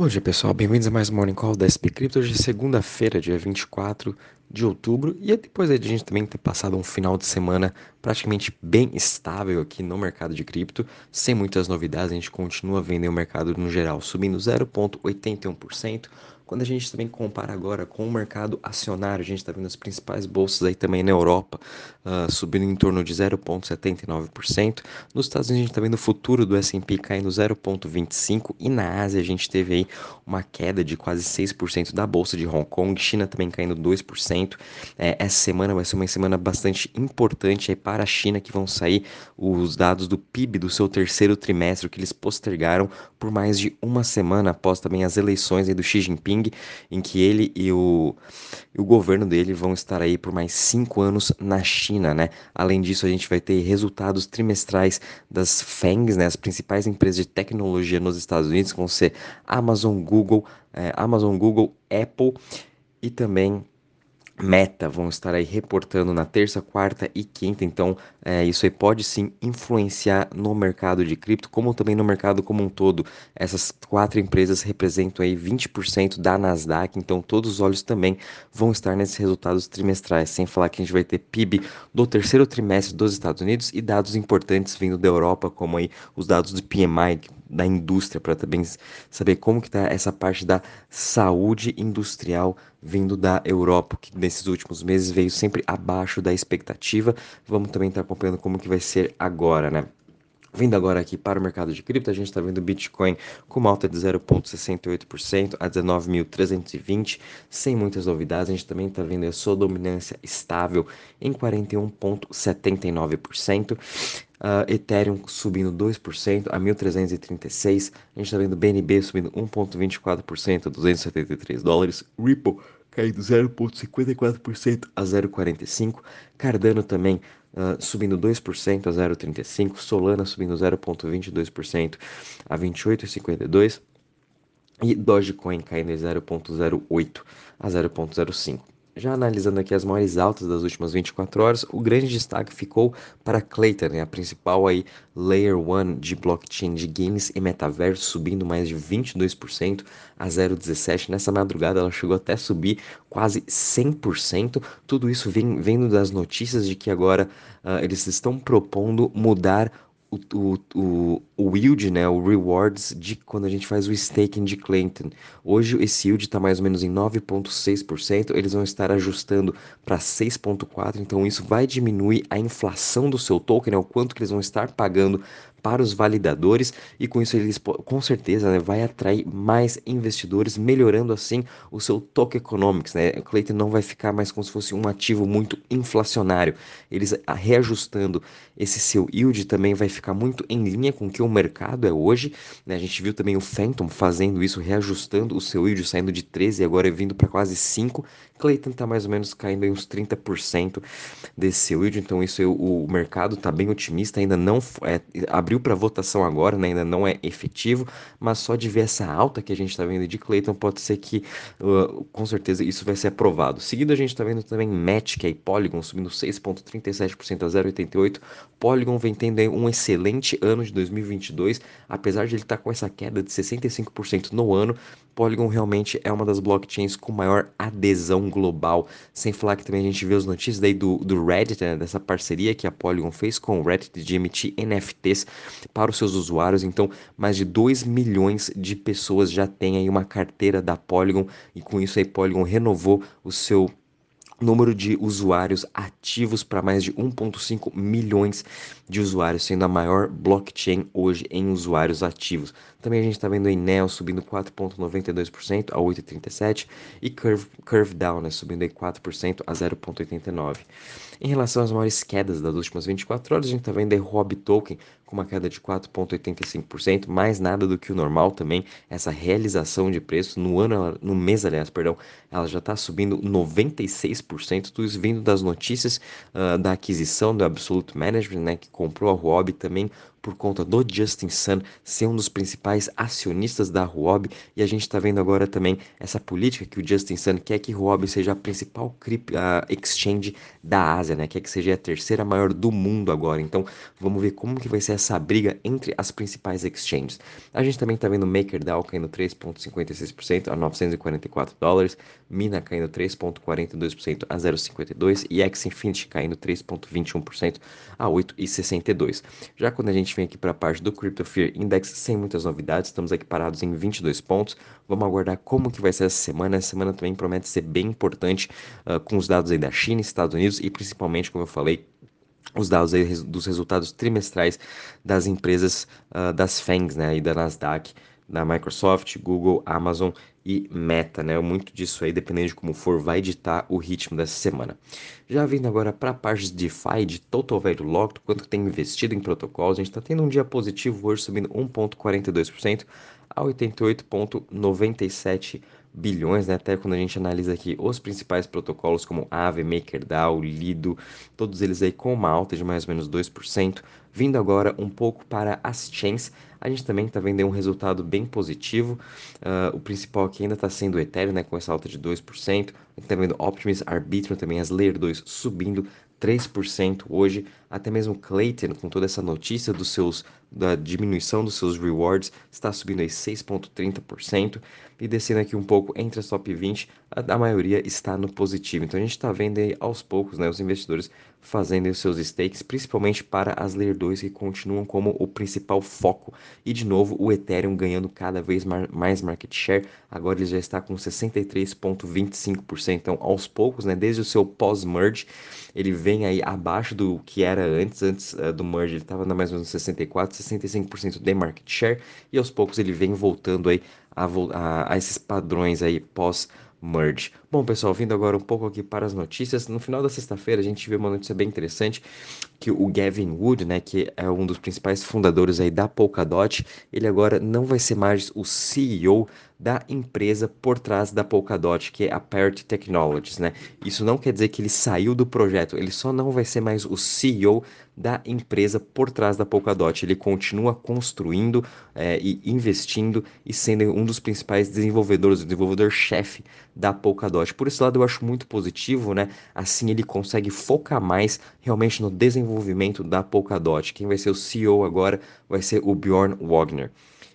Bom dia pessoal, bem-vindos a mais um Morning Call da SP Crypto. Hoje é segunda-feira, dia 24 de outubro, e depois de a gente também ter passado um final de semana praticamente bem estável aqui no mercado de cripto, sem muitas novidades, a gente continua vendo o mercado no geral subindo 0,81%, quando a gente também compara agora com o mercado acionário, a gente está vendo as principais bolsas aí também na Europa uh, subindo em torno de 0,79%. Nos Estados Unidos a gente está vendo o futuro do S&P caindo 0,25% e na Ásia a gente teve aí uma queda de quase 6% da bolsa de Hong Kong, China também caindo 2%. É, essa semana vai ser uma semana bastante importante para a China que vão sair os dados do PIB do seu terceiro trimestre que eles postergaram por mais de uma semana após também as eleições do Xi Jinping em que ele e o, o governo dele vão estar aí por mais cinco anos na China, né? Além disso, a gente vai ter resultados trimestrais das FANGs, né? As principais empresas de tecnologia nos Estados Unidos, que vão ser Amazon, Google, é, Amazon, Google, Apple e também Meta vão estar aí reportando na terça, quarta e quinta, então é, isso aí pode sim influenciar no mercado de cripto, como também no mercado como um todo. Essas quatro empresas representam aí 20% da Nasdaq, então todos os olhos também vão estar nesses resultados trimestrais, sem falar que a gente vai ter PIB do terceiro trimestre dos Estados Unidos e dados importantes vindo da Europa, como aí os dados do PMI, da indústria para também saber como que está essa parte da saúde industrial vindo da Europa, que nesses últimos meses veio sempre abaixo da expectativa. Vamos também estar tá acompanhando como que vai ser agora, né? Vindo agora aqui para o mercado de cripto, a gente está vendo Bitcoin com uma alta de 0,68% a 19.320, sem muitas novidades. A gente também está vendo a sua dominância estável em 41,79%. Uh, Ethereum subindo 2% a 1.336. A gente está vendo BNB subindo 1,24% a 273 dólares. Ripple caindo 0,54% a 0,45. Cardano também uh, subindo 2% a 0,35. Solana subindo 0,22% a 28,52. E Dogecoin caindo 0,08 a 0,05. Já analisando aqui as maiores altas das últimas 24 horas, o grande destaque ficou para Clayton, né, a principal aí Layer 1 de blockchain de games e metaverso, subindo mais de 22% a 0,17. Nessa madrugada ela chegou até a subir quase 100%. Tudo isso vem das notícias de que agora uh, eles estão propondo mudar o, o, o, yield, né, o rewards de quando a gente faz o staking de Clayton. Hoje esse yield está mais ou menos em 9,6%, eles vão estar ajustando para 6,4%, então isso vai diminuir a inflação do seu token, né, o quanto que eles vão estar pagando para os validadores e com isso eles com certeza né, vai atrair mais investidores, melhorando assim o seu token economics. Né? O Clayton não vai ficar mais como se fosse um ativo muito inflacionário. Eles reajustando esse seu yield também vai ficar muito em linha com o que o mercado é hoje. Né? A gente viu também o Phantom fazendo isso, reajustando o seu yield, saindo de 13 e agora vindo para quase 5. Clayton está mais ou menos caindo em uns 30% desse yield, então isso o, mercado está bem otimista, ainda não é, abriu para votação agora, né? ainda não é efetivo, mas só de ver essa alta que a gente está vendo de Clayton, pode ser que uh, com certeza isso vai ser aprovado. Seguido a gente está vendo também Match, que é Polygon, subindo 6,37% a 0,88. Polygon vem tendo um excelente ano de 2022, apesar de ele estar tá com essa queda de 65% no ano, Polygon realmente é uma das blockchains com maior adesão global. Sem falar que também a gente vê as notícias daí do, do Reddit, né, dessa parceria que a Polygon fez com o Reddit de emitir NFTs para os seus usuários. Então, mais de 2 milhões de pessoas já têm aí uma carteira da Polygon e com isso aí Polygon renovou o seu número de usuários ativos para mais de 1,5 milhões de usuários, sendo a maior blockchain hoje em usuários ativos. Também a gente está vendo a Enel subindo 4,92% a 8,37% e Curve, Curve Down né, subindo 4% a 0,89%. Em relação às maiores quedas das últimas 24 horas, a gente está vendo a Rob Token com uma queda de 4,85%, mais nada do que o normal também. Essa realização de preço no ano, no mês, aliás, perdão, ela já está subindo 96%, tudo isso vindo das notícias uh, da aquisição do Absolute Management, né, que comprou a Huobi também por conta do Justin Sun ser um dos principais acionistas da Huobi e a gente está vendo agora também essa política que o Justin Sun quer que Huobi seja a principal exchange da Ásia, né? Quer que seja a terceira maior do mundo agora. Então, vamos ver como que vai ser essa briga entre as principais exchanges. A gente também está vendo MakerDAO caindo 3,56% a 944 dólares, Mina caindo 3,42% a 0,52 e X-Infinity caindo 3,21% a 8,62. Já quando a gente vem aqui para a parte do Crypto Fear Index, sem muitas novidades, estamos aqui parados em 22 pontos. Vamos aguardar como que vai ser essa semana. Essa semana também promete ser bem importante uh, com os dados aí da China, Estados Unidos e principalmente, como eu falei, os dados aí dos resultados trimestrais das empresas uh, das FANGs, né, e da Nasdaq, da Microsoft, Google, Amazon e Meta, né? Muito disso aí, dependendo de como for, vai ditar o ritmo dessa semana. Já vindo agora para a parte de DeFi, de Total Value Locked, quanto tem investido em protocolos, a gente está tendo um dia positivo hoje, subindo 1,42% a 88,97% bilhões, né? Até quando a gente analisa aqui os principais protocolos como Aave, MakerDAO, Lido, todos eles aí com uma alta de mais ou menos 2%. Vindo agora um pouco para as chains, a gente também está vendo um resultado bem positivo. Uh, o principal aqui ainda está sendo o Ethereum, né, com essa alta de 2%. A gente está vendo Optimus, Arbitrum, também as Layer 2 subindo 3% hoje. Até mesmo Clayton, com toda essa notícia dos seus, da diminuição dos seus rewards, está subindo aí 6,30%. E descendo aqui um pouco entre as top 20, a, a maioria está no positivo. Então a gente está vendo aí aos poucos né, os investidores fazendo os seus stakes, principalmente para as Layer 2 que continuam como o principal foco. E de novo, o Ethereum ganhando cada vez mais market share. Agora ele já está com 63,25%. Então, aos poucos, né, desde o seu pós-merge, ele vem aí abaixo do que era antes. Antes uh, do merge, ele estava mais ou menos 64, 65% de market share. E aos poucos ele vem voltando aí a, a, a esses padrões aí pós merge. Bom, pessoal, vindo agora um pouco aqui para as notícias. No final da sexta-feira a gente viu uma notícia bem interessante que o Gavin Wood, né, que é um dos principais fundadores aí da Polkadot, ele agora não vai ser mais o CEO da empresa por trás da Polkadot, que é a Parity Technologies, né? Isso não quer dizer que ele saiu do projeto, ele só não vai ser mais o CEO da empresa por trás da Polkadot. Ele continua construindo é, e investindo e sendo um dos principais desenvolvedores, o desenvolvedor-chefe da Polkadot. Por esse lado eu acho muito positivo, né? Assim ele consegue focar mais realmente no desenvolvimento da Polkadot. Quem vai ser o CEO agora vai ser o Bjorn Wagner.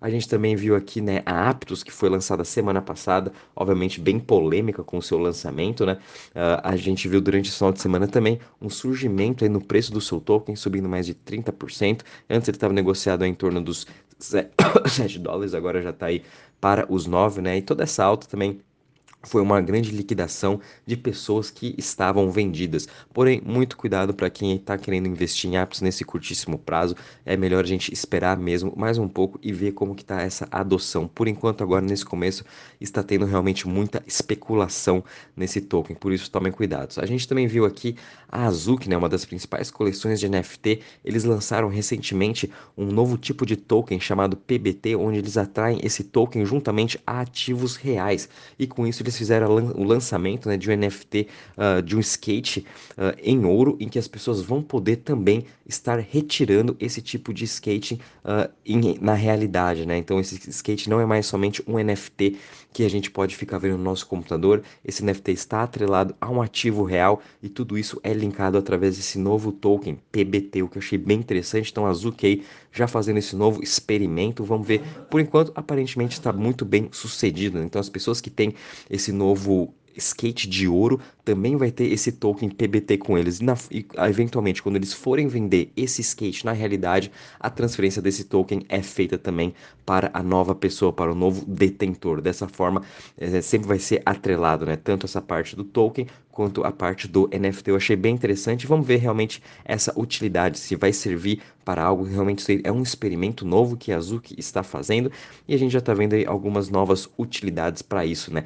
A gente também viu aqui né, a Aptos, que foi lançada semana passada, obviamente bem polêmica com o seu lançamento. Né? Uh, a gente viu durante esse final de semana também um surgimento aí no preço do seu token, subindo mais de 30%. Antes ele estava negociado em torno dos 7 dólares, agora já está aí para os 9, né? E toda essa alta também foi uma grande liquidação de pessoas que estavam vendidas. Porém, muito cuidado para quem está querendo investir em apps nesse curtíssimo prazo. É melhor a gente esperar mesmo mais um pouco e ver como que está essa adoção. Por enquanto, agora nesse começo, está tendo realmente muita especulação nesse token. Por isso, tomem cuidado. A gente também viu aqui a Azuki, né, uma das principais coleções de NFT. Eles lançaram recentemente um novo tipo de token chamado PBT, onde eles atraem esse token juntamente a ativos reais. E com isso, eles fizeram o lançamento né, de um NFT uh, de um skate uh, em ouro, em que as pessoas vão poder também estar retirando esse tipo de skate uh, em, na realidade. Né? Então, esse skate não é mais somente um NFT que a gente pode ficar vendo no nosso computador. Esse NFT está atrelado a um ativo real e tudo isso é linkado através desse novo token PBT, o que eu achei bem interessante. Então, a Zukei já fazendo esse novo experimento, vamos ver. Por enquanto, aparentemente está muito bem sucedido. Né? Então, as pessoas que têm esse novo skate de ouro também vai ter esse token PBT com eles. E, na, e, eventualmente, quando eles forem vender esse skate na realidade, a transferência desse token é feita também para a nova pessoa, para o novo detentor. Dessa forma, é, sempre vai ser atrelado, né? Tanto essa parte do token quanto a parte do NFT. Eu achei bem interessante. Vamos ver realmente essa utilidade, se vai servir para algo realmente é um experimento novo que a Azuki está fazendo e a gente já está vendo aí algumas novas utilidades para isso, né?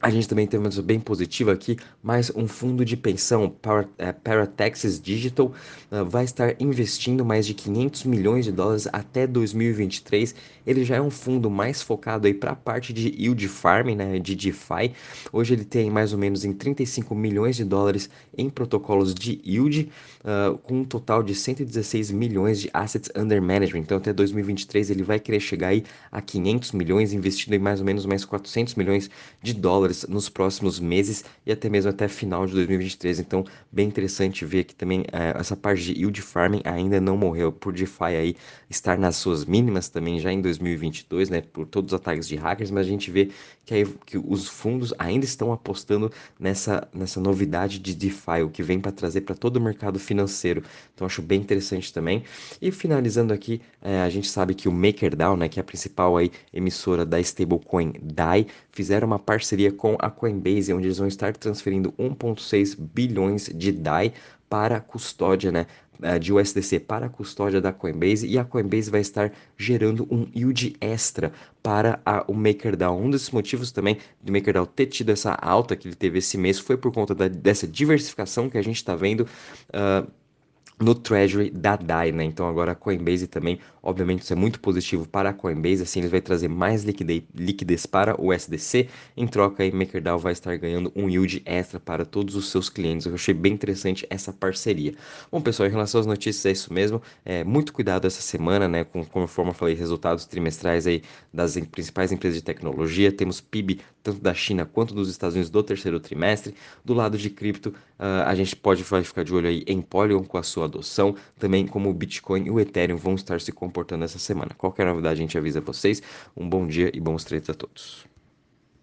A gente também tem uma notícia bem positiva aqui, mas um fundo de pensão, é, Paratexes Digital, uh, vai estar investindo mais de 500 milhões de dólares até 2023. Ele já é um fundo mais focado aí para a parte de yield farming, né, de DeFi. Hoje ele tem mais ou menos em 35 milhões de dólares em protocolos de yield, uh, com um total de 116 milhões de assets under management. Então até 2023 ele vai querer chegar aí a 500 milhões, investindo em mais ou menos mais 400 milhões de dólares dólares nos próximos meses e até mesmo até final de 2023. Então, bem interessante ver que também é, essa parte de yield farming ainda não morreu por DeFi aí estar nas suas mínimas também já em 2022, né, por todos os ataques de hackers, mas a gente vê que, aí, que os fundos ainda estão apostando nessa, nessa novidade de DeFi, o que vem para trazer para todo o mercado financeiro. Então, acho bem interessante também. E finalizando aqui, é, a gente sabe que o MakerDAO, né, que é a principal aí emissora da stablecoin DAI, fizeram uma parceria com a Coinbase, onde eles vão estar transferindo 1,6 bilhões de DAI para custódia, né? Eh, de USDC para a custódia da Coinbase e a Coinbase vai estar gerando um yield extra para a, o MakerDAO. Um dos motivos também do MakerDAO ter tido essa alta que ele teve esse mês foi por conta da, dessa diversificação que a gente está vendo. Uh, no Treasury da DAI, né? Então agora a Coinbase também, obviamente isso é muito positivo para a Coinbase, assim ele vai trazer mais liquidez, liquidez para o SDC, em troca aí MakerDAO vai estar ganhando um yield extra para todos os seus clientes, eu achei bem interessante essa parceria. Bom pessoal, em relação às notícias é isso mesmo, é, muito cuidado essa semana, né, com, conforme eu falei, resultados trimestrais aí das principais empresas de tecnologia, temos PIB tanto da China quanto dos Estados Unidos do terceiro trimestre, do lado de cripto, uh, a gente pode vai ficar de olho aí em Polygon com a sua adoção, também como o Bitcoin e o Ethereum vão estar se comportando essa semana. Qualquer novidade a gente avisa vocês. Um bom dia e bons treinos a todos.